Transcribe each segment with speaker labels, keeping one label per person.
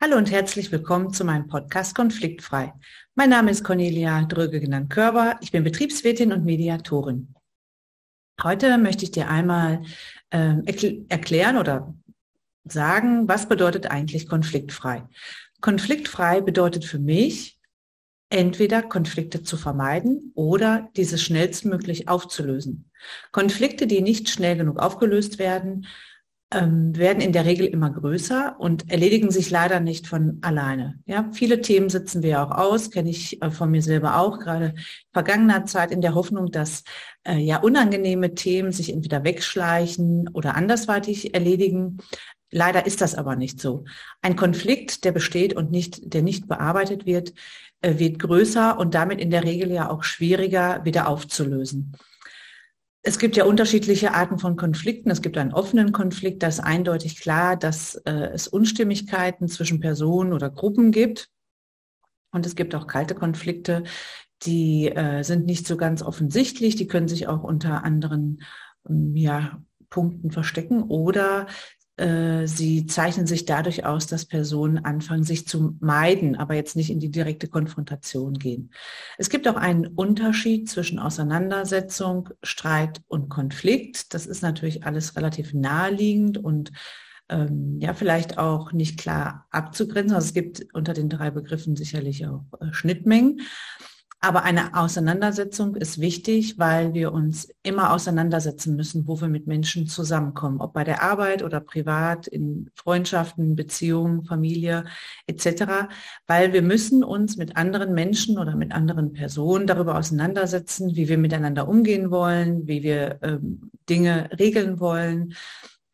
Speaker 1: Hallo und herzlich willkommen zu meinem Podcast Konfliktfrei. Mein Name ist Cornelia Dröge genannt Körber. Ich bin Betriebswirtin und Mediatorin. Heute möchte ich dir einmal äh, erklären oder sagen, was bedeutet eigentlich konfliktfrei. Konfliktfrei bedeutet für mich, entweder Konflikte zu vermeiden oder diese schnellstmöglich aufzulösen. Konflikte, die nicht schnell genug aufgelöst werden, ähm, werden in der Regel immer größer und erledigen sich leider nicht von alleine. Ja, viele Themen sitzen wir auch aus, kenne ich äh, von mir selber auch, gerade vergangener Zeit in der Hoffnung, dass äh, ja unangenehme Themen sich entweder wegschleichen oder andersweitig erledigen. Leider ist das aber nicht so. Ein Konflikt, der besteht und nicht, der nicht bearbeitet wird, äh, wird größer und damit in der Regel ja auch schwieriger wieder aufzulösen. Es gibt ja unterschiedliche Arten von Konflikten. Es gibt einen offenen Konflikt, da ist eindeutig klar, dass äh, es Unstimmigkeiten zwischen Personen oder Gruppen gibt. Und es gibt auch kalte Konflikte, die äh, sind nicht so ganz offensichtlich, die können sich auch unter anderen ähm, ja, Punkten verstecken oder sie zeichnen sich dadurch aus, dass Personen anfangen, sich zu meiden, aber jetzt nicht in die direkte Konfrontation gehen. Es gibt auch einen Unterschied zwischen Auseinandersetzung, Streit und Konflikt. Das ist natürlich alles relativ naheliegend und ähm, ja, vielleicht auch nicht klar abzugrenzen. Also es gibt unter den drei Begriffen sicherlich auch äh, Schnittmengen. Aber eine Auseinandersetzung ist wichtig, weil wir uns immer auseinandersetzen müssen, wo wir mit Menschen zusammenkommen, ob bei der Arbeit oder privat, in Freundschaften, Beziehungen, Familie etc. Weil wir müssen uns mit anderen Menschen oder mit anderen Personen darüber auseinandersetzen, wie wir miteinander umgehen wollen, wie wir ähm, Dinge regeln wollen,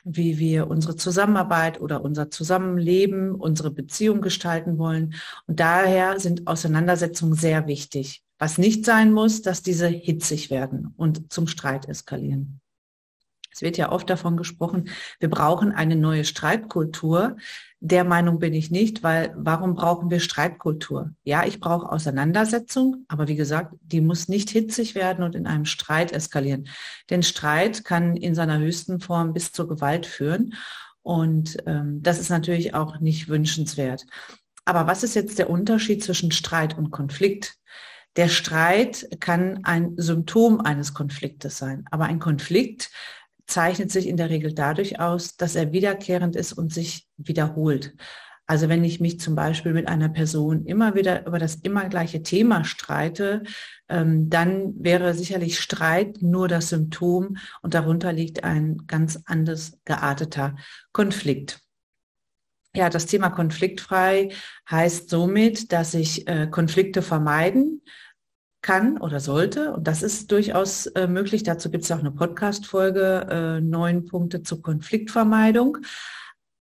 Speaker 1: wie wir unsere Zusammenarbeit oder unser Zusammenleben, unsere Beziehung gestalten wollen. Und daher sind Auseinandersetzungen sehr wichtig. Was nicht sein muss, dass diese hitzig werden und zum Streit eskalieren. Es wird ja oft davon gesprochen, wir brauchen eine neue Streitkultur. Der Meinung bin ich nicht, weil warum brauchen wir Streitkultur? Ja, ich brauche Auseinandersetzung, aber wie gesagt, die muss nicht hitzig werden und in einem Streit eskalieren. Denn Streit kann in seiner höchsten Form bis zur Gewalt führen. Und ähm, das ist natürlich auch nicht wünschenswert. Aber was ist jetzt der Unterschied zwischen Streit und Konflikt? Der Streit kann ein Symptom eines Konfliktes sein, aber ein Konflikt zeichnet sich in der Regel dadurch aus, dass er wiederkehrend ist und sich wiederholt. Also wenn ich mich zum Beispiel mit einer Person immer wieder über das immer gleiche Thema streite, ähm, dann wäre sicherlich Streit nur das Symptom und darunter liegt ein ganz anders gearteter Konflikt. Ja, das Thema konfliktfrei heißt somit, dass ich äh, Konflikte vermeiden kann oder sollte. Und das ist durchaus äh, möglich. Dazu gibt es auch eine Podcast-Folge, äh, neun Punkte zur Konfliktvermeidung.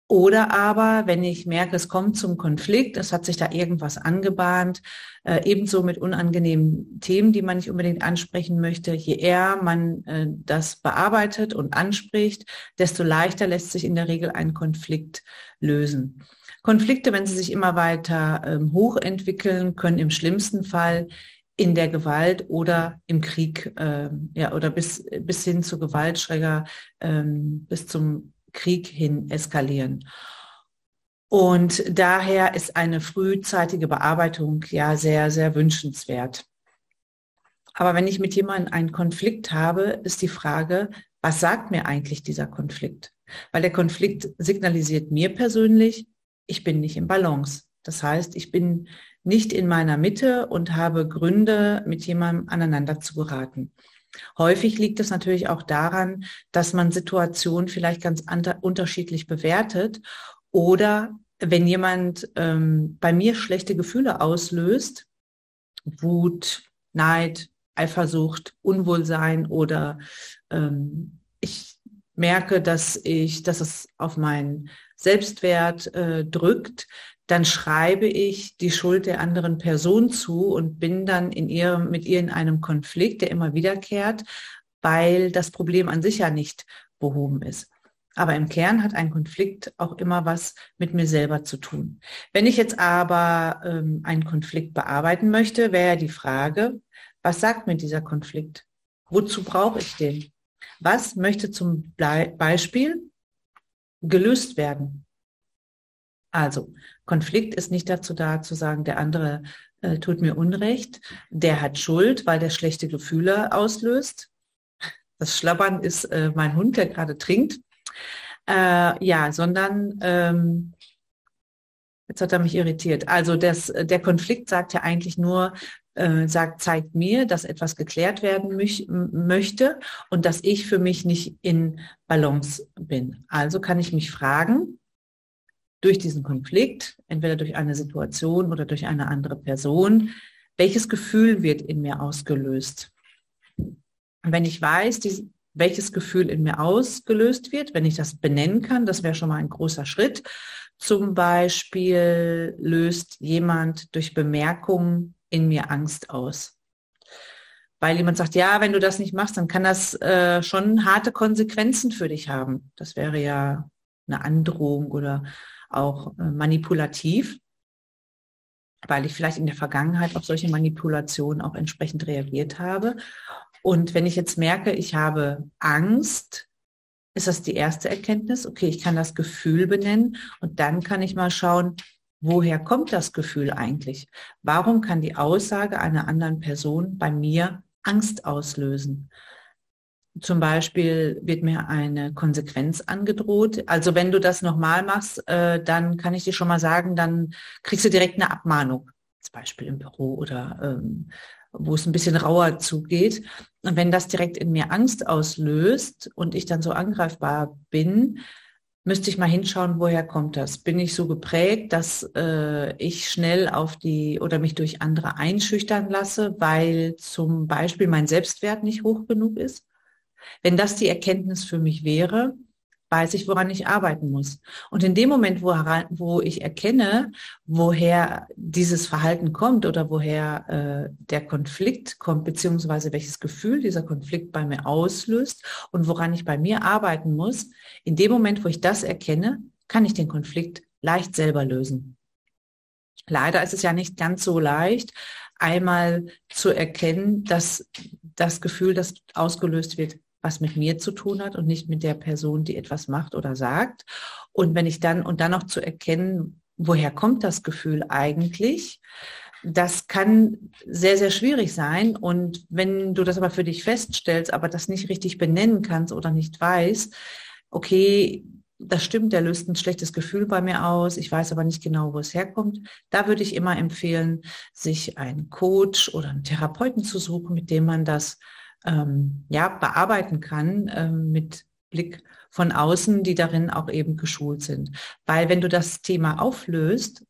Speaker 1: Oder aber, wenn ich merke, es kommt zum Konflikt, es hat sich da irgendwas angebahnt, äh, ebenso mit unangenehmen Themen, die man nicht unbedingt ansprechen möchte, je eher man äh, das bearbeitet und anspricht, desto leichter lässt sich in der Regel ein Konflikt lösen. Konflikte, wenn sie sich immer weiter ähm, hochentwickeln, können im schlimmsten Fall in der Gewalt oder im Krieg, äh, ja, oder bis, bis hin zu Gewaltschräger, ähm, bis zum Krieg hin eskalieren. Und daher ist eine frühzeitige Bearbeitung ja sehr, sehr wünschenswert. Aber wenn ich mit jemandem einen Konflikt habe, ist die Frage, was sagt mir eigentlich dieser Konflikt? Weil der Konflikt signalisiert mir persönlich, ich bin nicht im Balance. Das heißt, ich bin nicht in meiner Mitte und habe Gründe, mit jemandem aneinander zu geraten. Häufig liegt es natürlich auch daran, dass man Situationen vielleicht ganz unterschiedlich bewertet oder wenn jemand ähm, bei mir schlechte Gefühle auslöst, Wut, Neid, Eifersucht, Unwohlsein oder ähm, ich merke, dass ich, dass es auf meinen Selbstwert äh, drückt, dann schreibe ich die Schuld der anderen Person zu und bin dann in ihr, mit ihr in einem Konflikt, der immer wiederkehrt, weil das Problem an sich ja nicht behoben ist. Aber im Kern hat ein Konflikt auch immer was mit mir selber zu tun. Wenn ich jetzt aber ähm, einen Konflikt bearbeiten möchte, wäre die Frage, was sagt mir dieser Konflikt? Wozu brauche ich den? Was möchte zum Beispiel gelöst werden? Also, Konflikt ist nicht dazu da, zu sagen, der andere äh, tut mir Unrecht, der hat Schuld, weil der schlechte Gefühle auslöst. Das Schlabbern ist äh, mein Hund, der gerade trinkt. Äh, ja, sondern ähm, jetzt hat er mich irritiert. Also das, der Konflikt sagt ja eigentlich nur, äh, sagt, zeigt mir, dass etwas geklärt werden mich, möchte und dass ich für mich nicht in Balance bin. Also kann ich mich fragen, durch diesen Konflikt, entweder durch eine Situation oder durch eine andere Person, welches Gefühl wird in mir ausgelöst? Und wenn ich weiß, die, welches Gefühl in mir ausgelöst wird, wenn ich das benennen kann, das wäre schon mal ein großer Schritt. Zum Beispiel löst jemand durch Bemerkungen in mir Angst aus. Weil jemand sagt, ja, wenn du das nicht machst, dann kann das äh, schon harte Konsequenzen für dich haben. Das wäre ja eine Androhung oder auch äh, manipulativ, weil ich vielleicht in der Vergangenheit auf solche Manipulationen auch entsprechend reagiert habe. Und wenn ich jetzt merke, ich habe Angst, ist das die erste Erkenntnis. Okay, ich kann das Gefühl benennen und dann kann ich mal schauen, woher kommt das Gefühl eigentlich? Warum kann die Aussage einer anderen Person bei mir Angst auslösen? Zum Beispiel wird mir eine Konsequenz angedroht. Also wenn du das nochmal machst, äh, dann kann ich dir schon mal sagen, dann kriegst du direkt eine Abmahnung. Zum Beispiel im Büro oder ähm, wo es ein bisschen rauer zugeht. Und wenn das direkt in mir Angst auslöst und ich dann so angreifbar bin, müsste ich mal hinschauen, woher kommt das? Bin ich so geprägt, dass äh, ich schnell auf die oder mich durch andere einschüchtern lasse, weil zum Beispiel mein Selbstwert nicht hoch genug ist? Wenn das die Erkenntnis für mich wäre, weiß ich, woran ich arbeiten muss. Und in dem Moment, wo, wo ich erkenne, woher dieses Verhalten kommt oder woher äh, der Konflikt kommt, beziehungsweise welches Gefühl dieser Konflikt bei mir auslöst und woran ich bei mir arbeiten muss, in dem Moment, wo ich das erkenne, kann ich den Konflikt leicht selber lösen. Leider ist es ja nicht ganz so leicht, einmal zu erkennen, dass das Gefühl, das ausgelöst wird, was mit mir zu tun hat und nicht mit der Person, die etwas macht oder sagt. Und wenn ich dann, und dann noch zu erkennen, woher kommt das Gefühl eigentlich? Das kann sehr, sehr schwierig sein. Und wenn du das aber für dich feststellst, aber das nicht richtig benennen kannst oder nicht weißt, okay, das stimmt, der löst ein schlechtes Gefühl bei mir aus, ich weiß aber nicht genau, wo es herkommt. Da würde ich immer empfehlen, sich einen Coach oder einen Therapeuten zu suchen, mit dem man das ähm, ja, bearbeiten kann ähm, mit Blick von außen, die darin auch eben geschult sind. Weil wenn du das Thema auflöst,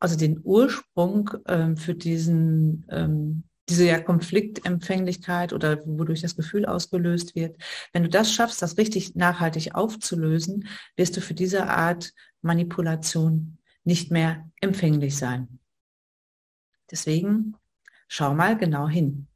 Speaker 1: also den Ursprung ähm, für diesen, ähm, diese ja Konfliktempfänglichkeit oder wodurch das Gefühl ausgelöst wird, wenn du das schaffst, das richtig nachhaltig aufzulösen, wirst du für diese Art Manipulation nicht mehr empfänglich sein. Deswegen schau mal genau hin.